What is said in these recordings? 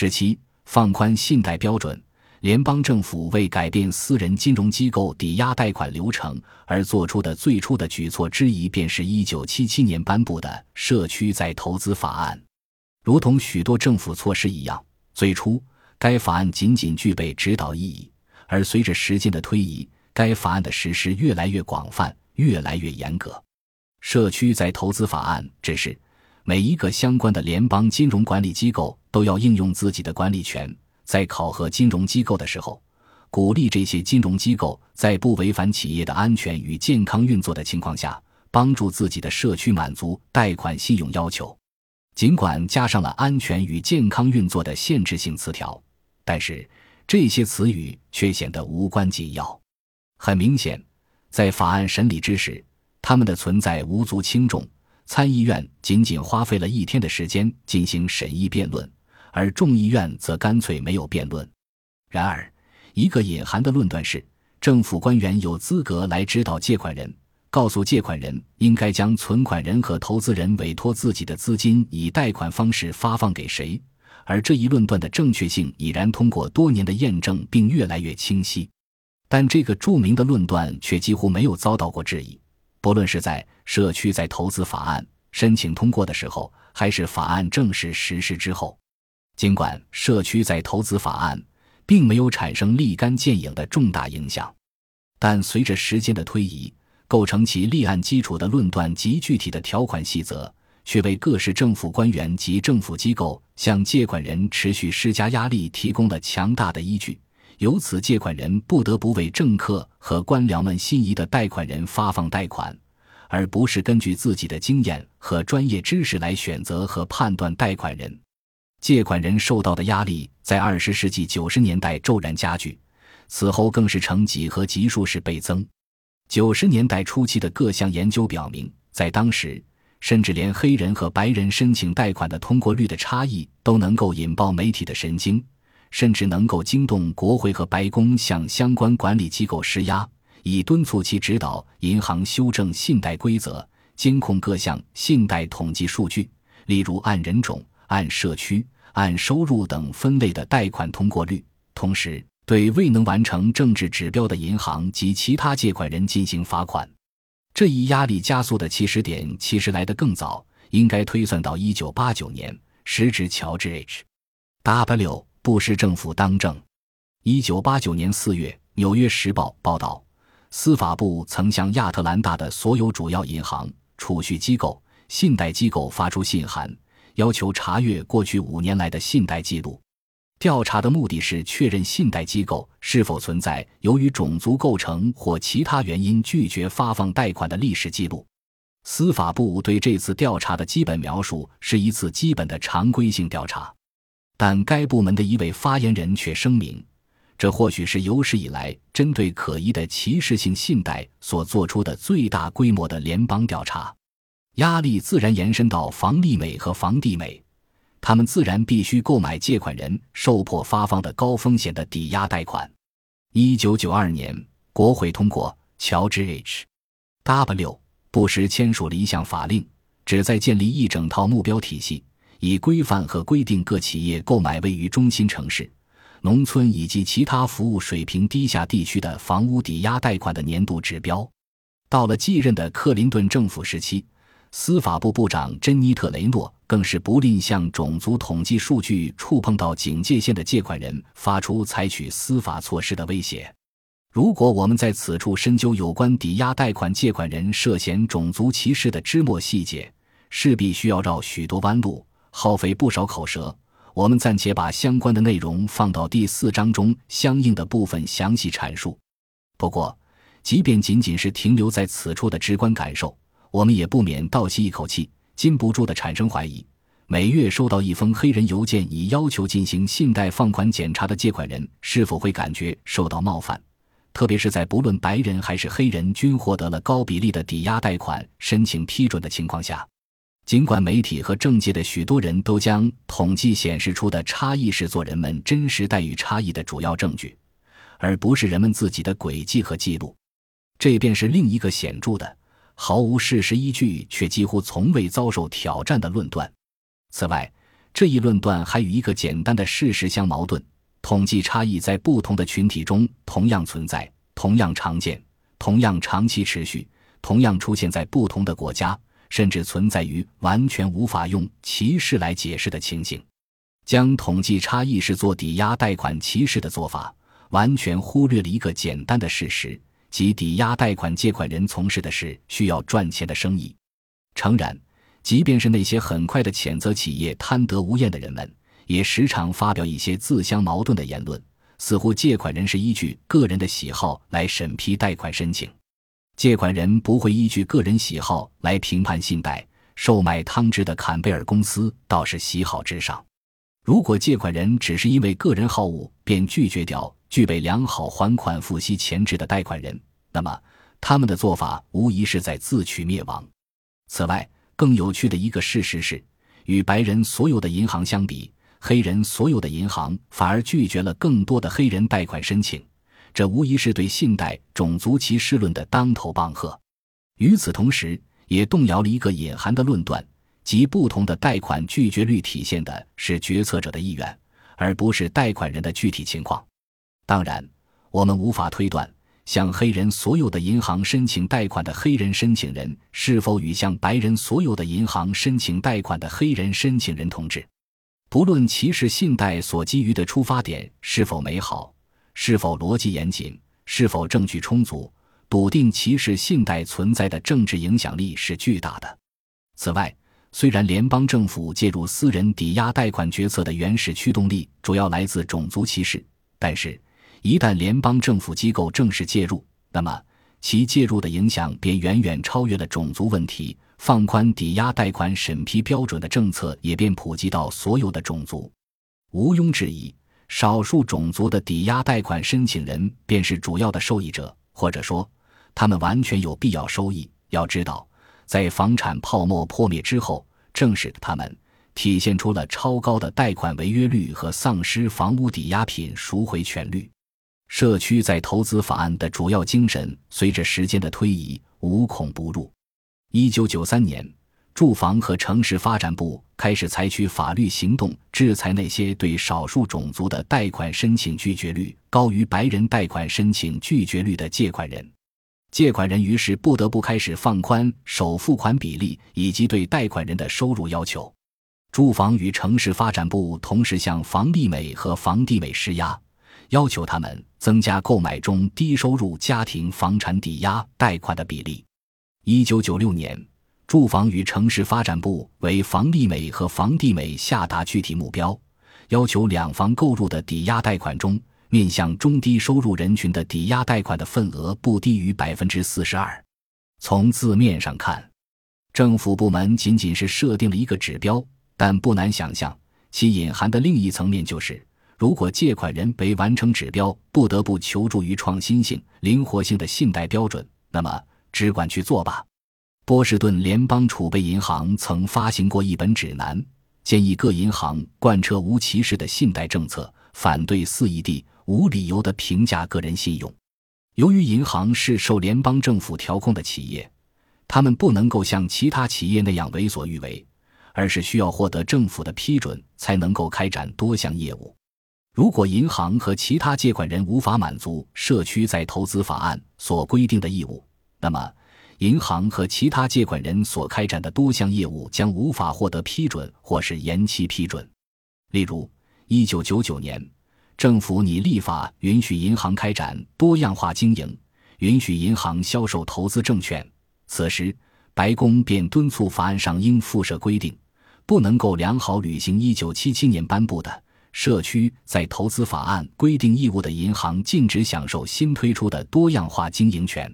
十七、放宽信贷标准。联邦政府为改变私人金融机构抵押贷款流程而做出的最初的举措之一，便是一九七七年颁布的《社区再投资法案》。如同许多政府措施一样，最初该法案仅仅具备指导意义，而随着时间的推移，该法案的实施越来越广泛，越来越严格。《社区再投资法案》只是每一个相关的联邦金融管理机构都要应用自己的管理权。在考核金融机构的时候，鼓励这些金融机构在不违反企业的安全与健康运作的情况下，帮助自己的社区满足贷款信用要求。尽管加上了“安全与健康运作”的限制性词条，但是这些词语却显得无关紧要。很明显，在法案审理之时，他们的存在无足轻重。参议院仅仅花费了一天的时间进行审议辩论。而众议院则干脆没有辩论。然而，一个隐含的论断是，政府官员有资格来指导借款人，告诉借款人应该将存款人和投资人委托自己的资金以贷款方式发放给谁。而这一论断的正确性已然通过多年的验证，并越来越清晰。但这个著名的论断却几乎没有遭到过质疑，不论是在社区在投资法案申请通过的时候，还是法案正式实施之后。尽管社区在投资法案并没有产生立竿见影的重大影响，但随着时间的推移，构成其立案基础的论断及具体的条款细则，却为各市政府官员及政府机构向借款人持续施加压力提供了强大的依据。由此，借款人不得不为政客和官僚们心仪的贷款人发放贷款，而不是根据自己的经验和专业知识来选择和判断贷款人。借款人受到的压力在二十世纪九十年代骤然加剧，此后更是呈几何级数式倍增。九十年代初期的各项研究表明，在当时，甚至连黑人和白人申请贷款的通过率的差异都能够引爆媒体的神经，甚至能够惊动国会和白宫向相关管理机构施压，以敦促其指导银行修正信贷规则，监控各项信贷统计数据，例如按人种。按社区、按收入等分类的贷款通过率，同时对未能完成政治指标的银行及其他借款人进行罚款。这一压力加速的起始点其实来得更早，应该推算到一九八九年，时值乔治 H. W. 布什政府当政。一九八九年四月，《纽约时报》报道，司法部曾向亚特兰大的所有主要银行、储蓄机构、信贷机构发出信函。要求查阅过去五年来的信贷记录，调查的目的是确认信贷机构是否存在由于种族构成或其他原因拒绝发放贷款的历史记录。司法部对这次调查的基本描述是一次基本的常规性调查，但该部门的一位发言人却声明，这或许是有史以来针对可疑的歧视性信贷所做出的最大规模的联邦调查。压力自然延伸到房利美和房地美，他们自然必须购买借款人受迫发放的高风险的抵押贷款。一九九二年，国会通过乔治 H. W. 布什签署了一项法令，旨在建立一整套目标体系，以规范和规定各企业购买位于中心城市、农村以及其他服务水平低下地区的房屋抵押贷款的年度指标。到了继任的克林顿政府时期。司法部部长珍妮特·雷诺更是不吝向种族统计数据触碰到警戒线的借款人发出采取司法措施的威胁。如果我们在此处深究有关抵押贷款借款人涉嫌种族歧视的枝末细节，势必需要绕许多弯路，耗费不少口舌。我们暂且把相关的内容放到第四章中相应的部分详细阐述。不过，即便仅仅是停留在此处的直观感受。我们也不免倒吸一口气，禁不住的产生怀疑：每月收到一封黑人邮件，以要求进行信贷放款检查的借款人，是否会感觉受到冒犯？特别是在不论白人还是黑人均获得了高比例的抵押贷款申请批准的情况下，尽管媒体和政界的许多人都将统计显示出的差异视作人们真实待遇差异的主要证据，而不是人们自己的轨迹和记录，这便是另一个显著的。毫无事实依据却几乎从未遭受挑战的论断。此外，这一论断还与一个简单的事实相矛盾：统计差异在不同的群体中同样存在、同样常见、同样长期持续、同样出现在不同的国家，甚至存在于完全无法用歧视来解释的情形。将统计差异视作抵押贷款歧视的做法，完全忽略了一个简单的事实，即抵押贷款借款人从事的是需要赚钱的生意。诚然。即便是那些很快的谴责企业贪得无厌的人们，也时常发表一些自相矛盾的言论，似乎借款人是依据个人的喜好来审批贷款申请，借款人不会依据个人喜好来评判信贷。售卖汤汁的坎贝尔公司倒是喜好之上。如果借款人只是因为个人好恶便拒绝掉具备良好还款付息潜质的贷款人，那么他们的做法无疑是在自取灭亡。此外，更有趣的一个事实是，与白人所有的银行相比，黑人所有的银行反而拒绝了更多的黑人贷款申请。这无疑是对信贷种族歧视论的当头棒喝。与此同时，也动摇了一个隐含的论断，即不同的贷款拒绝率体现的是决策者的意愿，而不是贷款人的具体情况。当然，我们无法推断。向黑人所有的银行申请贷款的黑人申请人，是否与向白人所有的银行申请贷款的黑人申请人同志？不论歧视信贷所基于的出发点是否美好，是否逻辑严谨，是否证据充足，笃定歧视信贷存在的政治影响力是巨大的。此外，虽然联邦政府介入私人抵押贷款决策的原始驱动力主要来自种族歧视，但是。一旦联邦政府机构正式介入，那么其介入的影响便远远超越了种族问题。放宽抵押贷款审批标准的政策也便普及到所有的种族。毋庸置疑，少数种族的抵押贷款申请人便是主要的受益者，或者说，他们完全有必要收益。要知道，在房产泡沫破灭之后，正是他们体现出了超高的贷款违约率和丧失房屋抵押品赎回权率。社区在投资法案的主要精神，随着时间的推移无孔不入。一九九三年，住房和城市发展部开始采取法律行动，制裁那些对少数种族的贷款申请拒绝率高于白人贷款申请拒绝率的借款人。借款人于是不得不开始放宽首付款比例以及对贷款人的收入要求。住房与城市发展部同时向房利美和房地美施压。要求他们增加购买中低收入家庭房产抵押贷款的比例。一九九六年，住房与城市发展部为房利美和房地美下达具体目标，要求两房购入的抵押贷款中，面向中低收入人群的抵押贷款的份额不低于百分之四十二。从字面上看，政府部门仅仅是设定了一个指标，但不难想象，其隐含的另一层面就是。如果借款人为完成指标不得不求助于创新性、灵活性的信贷标准，那么只管去做吧。波士顿联邦储备银行曾发行过一本指南，建议各银行贯彻无歧视的信贷政策，反对肆意地、无理由地评价个人信用。由于银行是受联邦政府调控的企业，他们不能够像其他企业那样为所欲为，而是需要获得政府的批准才能够开展多项业务。如果银行和其他借款人无法满足社区在投资法案所规定的义务，那么银行和其他借款人所开展的多项业务将无法获得批准或是延期批准。例如，一九九九年，政府拟立法允许银行开展多样化经营，允许银行销售投资证券。此时，白宫便敦促法案上应附设规定，不能够良好履行一九七七年颁布的。社区在投资法案规定义务的银行禁止享受新推出的多样化经营权。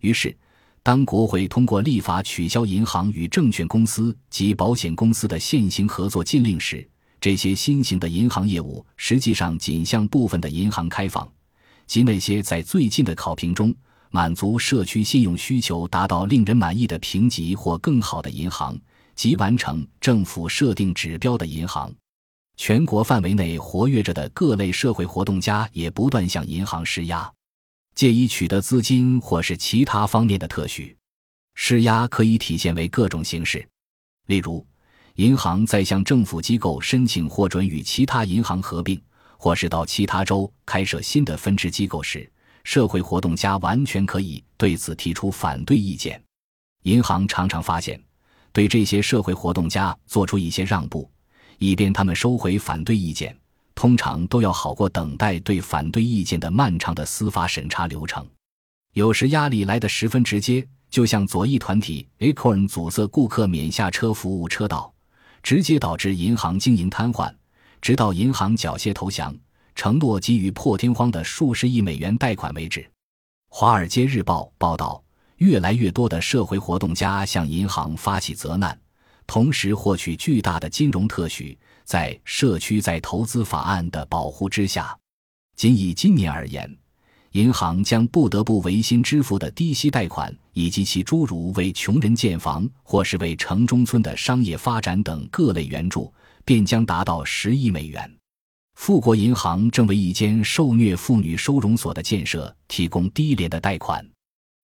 于是，当国会通过立法取消银行与证券公司及保险公司的现行合作禁令时，这些新型的银行业务实际上仅向部分的银行开放，即那些在最近的考评中满足社区信用需求达到令人满意的评级或更好的银行，即完成政府设定指标的银行。全国范围内活跃着的各类社会活动家也不断向银行施压，借以取得资金或是其他方面的特许。施压可以体现为各种形式，例如，银行在向政府机构申请获准与其他银行合并，或是到其他州开设新的分支机构时，社会活动家完全可以对此提出反对意见。银行常常发现，对这些社会活动家做出一些让步，以便他们收回反对意见，通常都要好过等待对反对意见的漫长的司法审查流程。有时压力来得十分直接，就像左翼团体 Acorn 阻塞顾客免下车服务车道，直接导致银行经营瘫痪，直到银行缴械投降，承诺给予破天荒的数十亿美元贷款为止。《华尔街日报》报道。越来越多的社会活动家向银行发起责难，同时获取巨大的金融特许。在社区再投资法案的保护之下，仅以今年而言，银行将不得不违心支付的低息贷款，以及其诸如为穷人建房或是为城中村的商业发展等各类援助，便将达到十亿美元。富国银行正为一间受虐妇女收容所的建设提供低廉的贷款。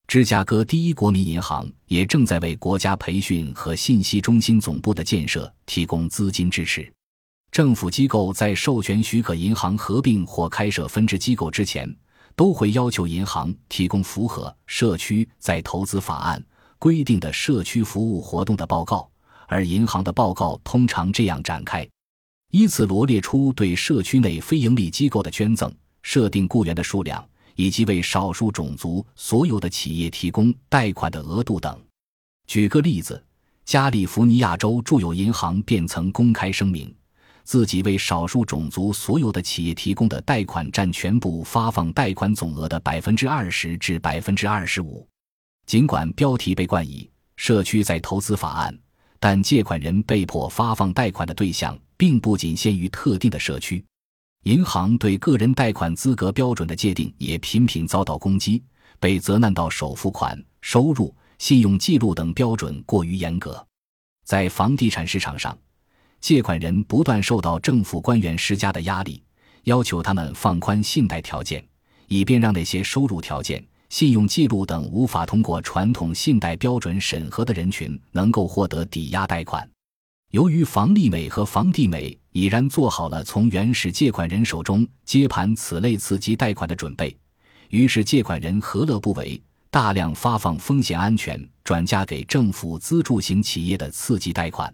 芝加哥第一国民银行也正在为国家培训和信息中心总部的建设提供资金支持。政府机构在授权许可银行合并或开设分支机构之前，都会要求银行提供符合社区在投资法案规定的社区服务活动的报告，而银行的报告通常这样展开：依次罗列出对社区内非营利机构的捐赠、设定雇员的数量。以及为少数种族所有的企业提供贷款的额度等。举个例子，加利福尼亚州住友银行便曾公开声明，自己为少数种族所有的企业提供的贷款占全部发放贷款总额的百分之二十至百分之二十五。尽管标题被冠以“社区在投资法案”，但借款人被迫发放贷款的对象并不仅限于特定的社区。银行对个人贷款资格标准的界定也频频遭到攻击，被责难到首付款、收入、信用记录等标准过于严格。在房地产市场上，借款人不断受到政府官员施加的压力，要求他们放宽信贷条件，以便让那些收入条件、信用记录等无法通过传统信贷标准审核的人群能够获得抵押贷款。由于房利美和房地美已然做好了从原始借款人手中接盘此类刺激贷款的准备，于是借款人何乐不为，大量发放风险安全转嫁给政府资助型企业的刺激贷款。